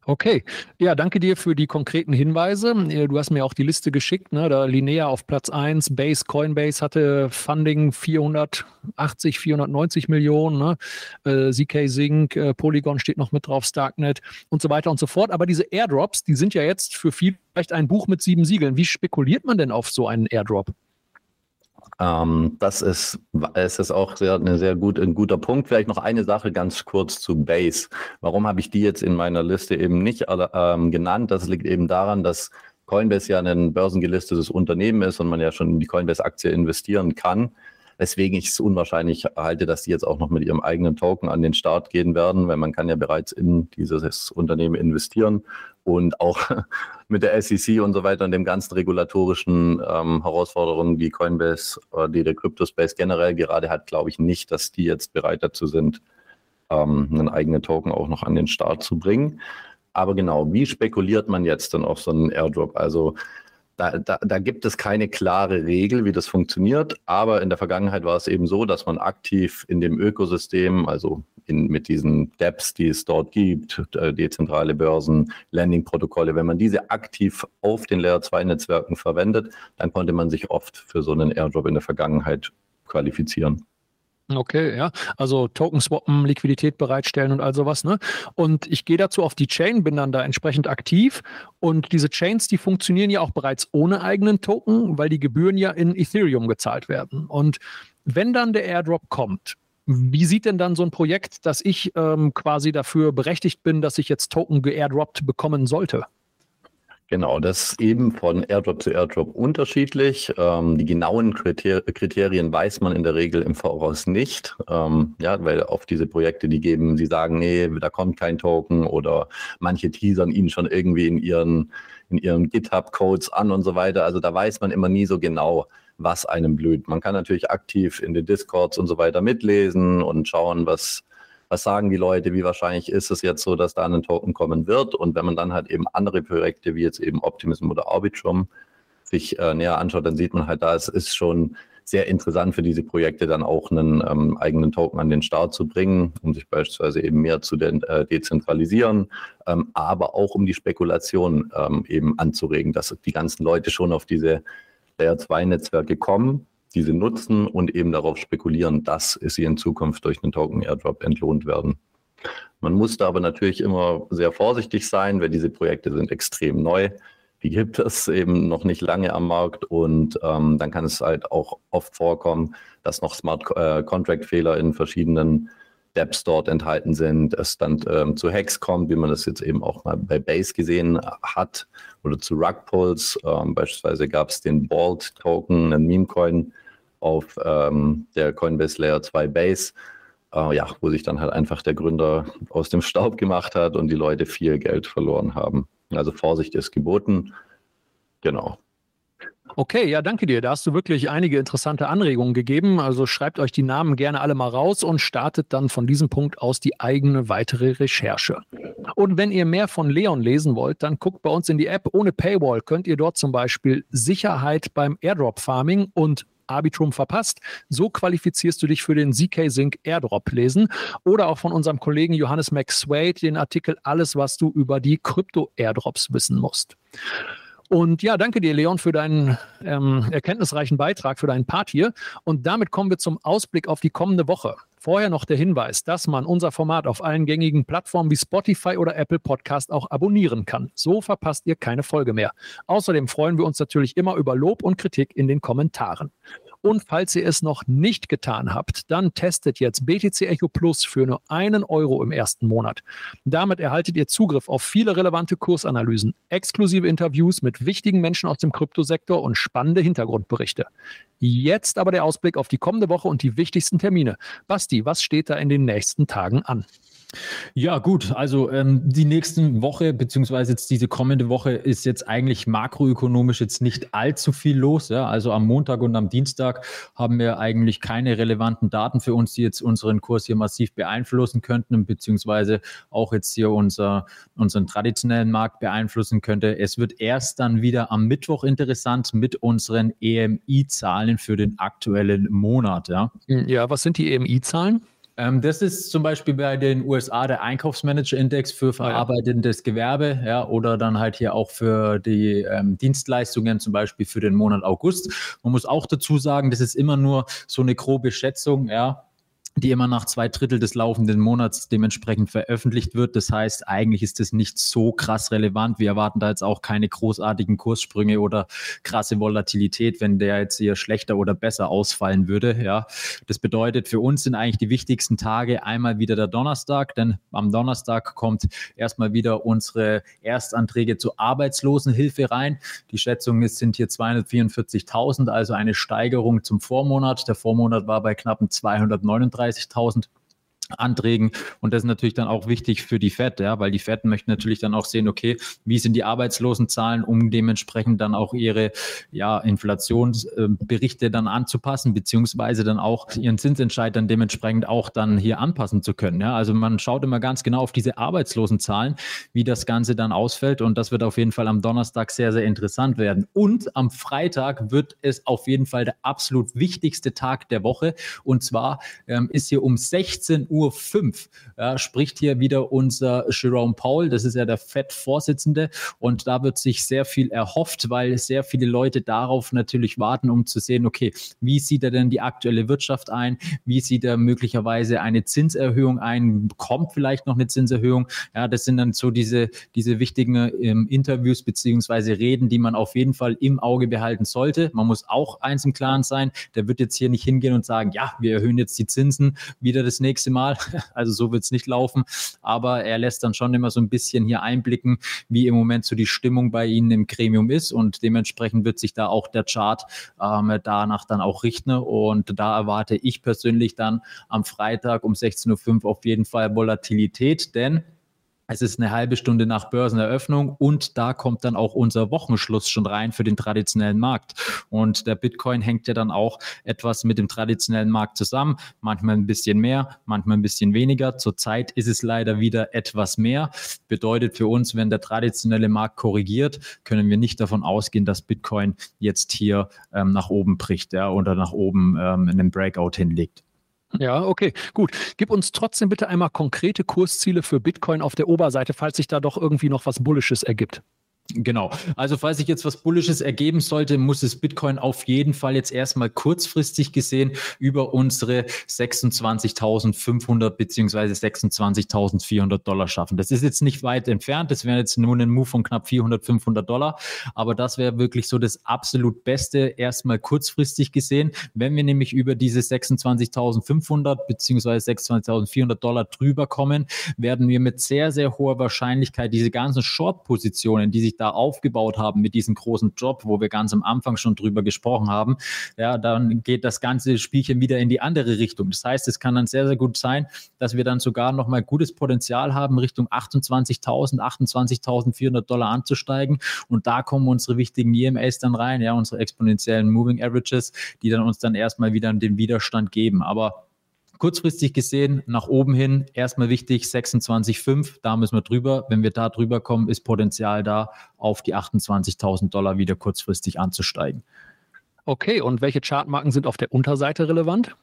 Okay, ja, danke dir für die konkreten Hinweise. Äh, du hast mir auch die Liste geschickt, ne? da Linear auf Platz 1, Base, Coinbase hatte Funding 480, 490 Millionen, ne? äh, ZK Sync, äh, Polygon steht noch mit drauf, Starknet und so weiter und so fort. Aber diese Airdrops, die sind ja jetzt für viele vielleicht ein Buch mit sieben Siegeln. Wie spekuliert man denn auf so einen Airdrop? Ähm, das ist, es ist auch sehr, eine sehr gut, ein guter Punkt. Vielleicht noch eine Sache ganz kurz zu Base. Warum habe ich die jetzt in meiner Liste eben nicht ähm, genannt? Das liegt eben daran, dass Coinbase ja ein börsengelistetes Unternehmen ist und man ja schon in die Coinbase-Aktie investieren kann weswegen ich es unwahrscheinlich halte, dass die jetzt auch noch mit ihrem eigenen Token an den Start gehen werden, weil man kann ja bereits in dieses Unternehmen investieren und auch *laughs* mit der SEC und so weiter und dem ganzen regulatorischen ähm, Herausforderungen, die Coinbase oder die der Crypto-Space generell gerade hat, glaube ich nicht, dass die jetzt bereit dazu sind, ähm, einen eigenen Token auch noch an den Start zu bringen. Aber genau, wie spekuliert man jetzt dann auf so einen Airdrop? Also da, da, da gibt es keine klare Regel, wie das funktioniert, aber in der Vergangenheit war es eben so, dass man aktiv in dem Ökosystem, also in, mit diesen Dapps, die es dort gibt, äh, dezentrale Börsen, Landing-Protokolle, wenn man diese aktiv auf den Layer-2-Netzwerken verwendet, dann konnte man sich oft für so einen Airdrop in der Vergangenheit qualifizieren. Okay, ja. Also Token swappen, Liquidität bereitstellen und all sowas, ne? Und ich gehe dazu auf die Chain, bin dann da entsprechend aktiv. Und diese Chains, die funktionieren ja auch bereits ohne eigenen Token, weil die Gebühren ja in Ethereum gezahlt werden. Und wenn dann der Airdrop kommt, wie sieht denn dann so ein Projekt, dass ich ähm, quasi dafür berechtigt bin, dass ich jetzt Token geairdroppt bekommen sollte? Genau, das ist eben von Airdrop zu Airdrop unterschiedlich. Ähm, die genauen Kriter Kriterien weiß man in der Regel im Voraus nicht. Ähm, ja, weil auf diese Projekte, die geben, sie sagen, nee, da kommt kein Token oder manche teasern ihn schon irgendwie in ihren, in ihren GitHub-Codes an und so weiter. Also da weiß man immer nie so genau, was einem blüht. Man kann natürlich aktiv in den Discords und so weiter mitlesen und schauen, was, was sagen die Leute, wie wahrscheinlich ist es jetzt so, dass da ein Token kommen wird. Und wenn man dann halt eben andere Projekte wie jetzt eben Optimism oder Arbitrum sich äh, näher anschaut, dann sieht man halt da, es ist schon sehr interessant für diese Projekte dann auch einen ähm, eigenen Token an den Start zu bringen, um sich beispielsweise eben mehr zu de äh, dezentralisieren, ähm, aber auch um die Spekulation ähm, eben anzuregen, dass die ganzen Leute schon auf diese Layer 2 Netzwerke kommen diese nutzen und eben darauf spekulieren, dass sie in Zukunft durch einen Token Airdrop entlohnt werden. Man muss da aber natürlich immer sehr vorsichtig sein, weil diese Projekte sind extrem neu. Die gibt es eben noch nicht lange am Markt und ähm, dann kann es halt auch oft vorkommen, dass noch Smart äh, Contract Fehler in verschiedenen Dapps dort enthalten sind, es dann ähm, zu Hacks kommt, wie man das jetzt eben auch mal bei Base gesehen hat, oder zu Rugpulls. Ähm, beispielsweise gab es den Bald-Token, einen Meme-Coin auf ähm, der Coinbase Layer 2 Base, äh, ja, wo sich dann halt einfach der Gründer aus dem Staub gemacht hat und die Leute viel Geld verloren haben. Also Vorsicht ist geboten. Genau. Okay, ja, danke dir. Da hast du wirklich einige interessante Anregungen gegeben. Also schreibt euch die Namen gerne alle mal raus und startet dann von diesem Punkt aus die eigene weitere Recherche. Und wenn ihr mehr von Leon lesen wollt, dann guckt bei uns in die App. Ohne Paywall könnt ihr dort zum Beispiel Sicherheit beim Airdrop Farming und Arbitrum verpasst. So qualifizierst du dich für den ZK Sync Airdrop lesen oder auch von unserem Kollegen Johannes McSwade den Artikel Alles, was du über die Krypto Airdrops wissen musst. Und ja, danke dir, Leon, für deinen ähm, erkenntnisreichen Beitrag, für deinen Part hier. Und damit kommen wir zum Ausblick auf die kommende Woche. Vorher noch der Hinweis, dass man unser Format auf allen gängigen Plattformen wie Spotify oder Apple Podcast auch abonnieren kann. So verpasst ihr keine Folge mehr. Außerdem freuen wir uns natürlich immer über Lob und Kritik in den Kommentaren. Und falls ihr es noch nicht getan habt, dann testet jetzt BTC Echo Plus für nur einen Euro im ersten Monat. Damit erhaltet ihr Zugriff auf viele relevante Kursanalysen, exklusive Interviews mit wichtigen Menschen aus dem Kryptosektor und spannende Hintergrundberichte. Jetzt aber der Ausblick auf die kommende Woche und die wichtigsten Termine. Basti, was steht da in den nächsten Tagen an? Ja, gut. Also ähm, die nächste Woche, beziehungsweise jetzt diese kommende Woche, ist jetzt eigentlich makroökonomisch jetzt nicht allzu viel los. Ja? Also am Montag und am Dienstag haben wir eigentlich keine relevanten Daten für uns, die jetzt unseren Kurs hier massiv beeinflussen könnten, beziehungsweise auch jetzt hier unser, unseren traditionellen Markt beeinflussen könnte. Es wird erst dann wieder am Mittwoch interessant mit unseren EMI-Zahlen für den aktuellen Monat. Ja, ja was sind die EMI-Zahlen? Ähm, das ist zum Beispiel bei den USA der Einkaufsmanager-Index für verarbeitendes Gewerbe, ja, oder dann halt hier auch für die ähm, Dienstleistungen, zum Beispiel für den Monat August. Man muss auch dazu sagen, das ist immer nur so eine grobe Schätzung, ja die immer nach zwei Drittel des laufenden Monats dementsprechend veröffentlicht wird. Das heißt, eigentlich ist das nicht so krass relevant. Wir erwarten da jetzt auch keine großartigen Kurssprünge oder krasse Volatilität, wenn der jetzt hier schlechter oder besser ausfallen würde. Ja, das bedeutet, für uns sind eigentlich die wichtigsten Tage einmal wieder der Donnerstag, denn am Donnerstag kommt erstmal wieder unsere Erstanträge zur Arbeitslosenhilfe rein. Die Schätzung ist, sind hier 244.000, also eine Steigerung zum Vormonat. Der Vormonat war bei knappen 239 35.000 Anträgen. Und das ist natürlich dann auch wichtig für die FED, ja, weil die FED möchte natürlich dann auch sehen, okay, wie sind die Arbeitslosenzahlen, um dementsprechend dann auch ihre ja, Inflationsberichte dann anzupassen, beziehungsweise dann auch ihren Zinsentscheid dann dementsprechend auch dann hier anpassen zu können. Ja. Also man schaut immer ganz genau auf diese Arbeitslosenzahlen, wie das Ganze dann ausfällt. Und das wird auf jeden Fall am Donnerstag sehr, sehr interessant werden. Und am Freitag wird es auf jeden Fall der absolut wichtigste Tag der Woche. Und zwar ähm, ist hier um 16 Uhr Uhr 5 ja, spricht hier wieder unser Jerome Paul, das ist ja der FED-Vorsitzende. Und da wird sich sehr viel erhofft, weil sehr viele Leute darauf natürlich warten, um zu sehen, okay, wie sieht er denn die aktuelle Wirtschaft ein, wie sieht er möglicherweise eine Zinserhöhung ein, kommt vielleicht noch eine Zinserhöhung, ja, das sind dann so diese, diese wichtigen ähm, Interviews beziehungsweise Reden, die man auf jeden Fall im Auge behalten sollte. Man muss auch eins im Klaren sein, der wird jetzt hier nicht hingehen und sagen, ja, wir erhöhen jetzt die Zinsen wieder das nächste Mal, Mal. *laughs* Also so wird es nicht laufen. Aber er lässt dann schon immer so ein bisschen hier einblicken, wie im Moment so die Stimmung bei Ihnen im Gremium ist. Und dementsprechend wird sich da auch der Chart ähm, danach dann auch richten. Und da erwarte ich persönlich dann am Freitag um 16.05 Uhr auf jeden Fall Volatilität, denn es ist eine halbe Stunde nach Börseneröffnung und da kommt dann auch unser Wochenschluss schon rein für den traditionellen Markt. Und der Bitcoin hängt ja dann auch etwas mit dem traditionellen Markt zusammen. Manchmal ein bisschen mehr, manchmal ein bisschen weniger. Zurzeit ist es leider wieder etwas mehr. Bedeutet für uns, wenn der traditionelle Markt korrigiert, können wir nicht davon ausgehen, dass Bitcoin jetzt hier ähm, nach oben bricht ja, oder nach oben ähm, einen Breakout hinlegt. Ja, okay, gut. Gib uns trotzdem bitte einmal konkrete Kursziele für Bitcoin auf der Oberseite, falls sich da doch irgendwie noch was Bullisches ergibt. Genau. Also falls sich jetzt was Bullisches ergeben sollte, muss es Bitcoin auf jeden Fall jetzt erstmal kurzfristig gesehen über unsere 26.500 beziehungsweise 26.400 Dollar schaffen. Das ist jetzt nicht weit entfernt. Das wäre jetzt nur ein Move von knapp 400, 500 Dollar. Aber das wäre wirklich so das absolut Beste erstmal kurzfristig gesehen. Wenn wir nämlich über diese 26.500 beziehungsweise 26.400 Dollar drüber kommen, werden wir mit sehr, sehr hoher Wahrscheinlichkeit diese ganzen Short-Positionen, die sich sich da aufgebaut haben mit diesem großen Job, wo wir ganz am Anfang schon drüber gesprochen haben, ja, dann geht das ganze Spielchen wieder in die andere Richtung. Das heißt, es kann dann sehr, sehr gut sein, dass wir dann sogar nochmal gutes Potenzial haben, Richtung 28.000, 28.400 Dollar anzusteigen. Und da kommen unsere wichtigen EMAs dann rein, ja, unsere exponentiellen Moving Averages, die dann uns dann erstmal wieder den Widerstand geben. Aber Kurzfristig gesehen, nach oben hin, erstmal wichtig, 26,5, da müssen wir drüber. Wenn wir da drüber kommen, ist Potenzial da, auf die 28.000 Dollar wieder kurzfristig anzusteigen. Okay, und welche Chartmarken sind auf der Unterseite relevant?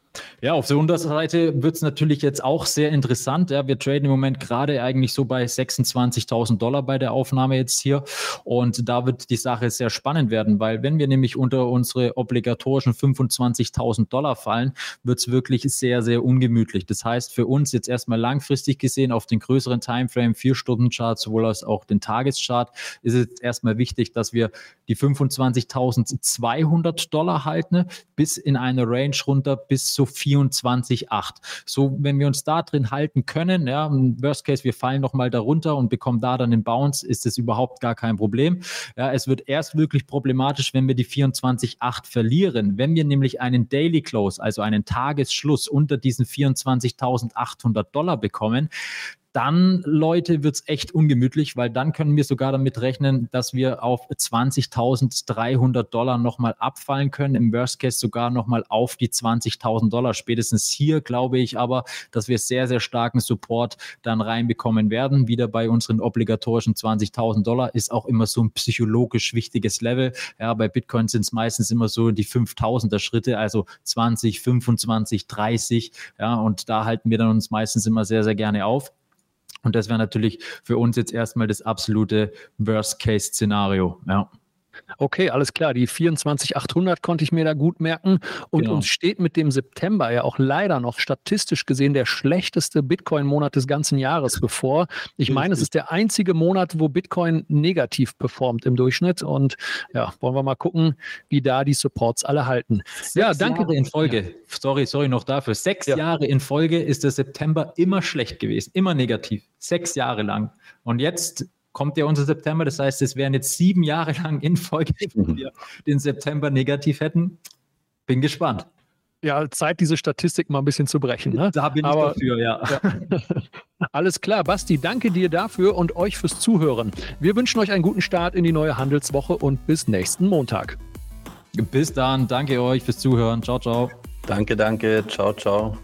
Ja, auf der Unterseite wird es natürlich jetzt auch sehr interessant. Ja, wir traden im Moment gerade eigentlich so bei 26.000 Dollar bei der Aufnahme jetzt hier. Und da wird die Sache sehr spannend werden, weil wenn wir nämlich unter unsere obligatorischen 25.000 Dollar fallen, wird es wirklich sehr, sehr ungemütlich. Das heißt, für uns jetzt erstmal langfristig gesehen auf den größeren Timeframe, vier Stunden Chart, sowohl als auch den Tageschart, ist es erstmal wichtig, dass wir die 25.200 Dollar halten, bis in eine Range runter bis zu so 24,8. So, wenn wir uns da drin halten können, ja, im Worst Case, wir fallen nochmal darunter und bekommen da dann den Bounce, ist das überhaupt gar kein Problem. Ja, es wird erst wirklich problematisch, wenn wir die 24,8 verlieren. Wenn wir nämlich einen Daily Close, also einen Tagesschluss unter diesen 24.800 Dollar bekommen, dann, Leute, wird es echt ungemütlich, weil dann können wir sogar damit rechnen, dass wir auf 20.300 Dollar nochmal abfallen können. Im Worst Case sogar nochmal auf die 20.000 Dollar. Spätestens hier glaube ich aber, dass wir sehr, sehr starken Support dann reinbekommen werden. Wieder bei unseren obligatorischen 20.000 Dollar ist auch immer so ein psychologisch wichtiges Level. Ja, bei Bitcoin sind es meistens immer so die 5000er Schritte, also 20, 25, 30. Ja, und da halten wir dann uns meistens immer sehr, sehr gerne auf. Und das wäre natürlich für uns jetzt erstmal das absolute Worst-Case-Szenario. Ja. Okay, alles klar. Die 24800 konnte ich mir da gut merken. Und genau. uns steht mit dem September ja auch leider noch statistisch gesehen der schlechteste Bitcoin-Monat des ganzen Jahres bevor. Ich meine, es ist der einzige Monat, wo Bitcoin negativ performt im Durchschnitt. Und ja, wollen wir mal gucken, wie da die Supports alle halten. Sechs ja, danke. Jahre in Folge. Sorry, sorry noch dafür. Sechs ja. Jahre in Folge ist der September immer schlecht gewesen, immer negativ. Sechs Jahre lang. Und jetzt kommt ja unser September. Das heißt, es wären jetzt sieben Jahre lang in Folge, wenn mhm. wir den September negativ hätten. Bin gespannt. Ja, Zeit, diese Statistik mal ein bisschen zu brechen. Ne? Da bin Aber, ich dafür, ja. ja. *laughs* Alles klar, Basti, danke dir dafür und euch fürs Zuhören. Wir wünschen euch einen guten Start in die neue Handelswoche und bis nächsten Montag. Bis dann, danke euch fürs Zuhören. Ciao, ciao. Danke, danke. Ciao, ciao.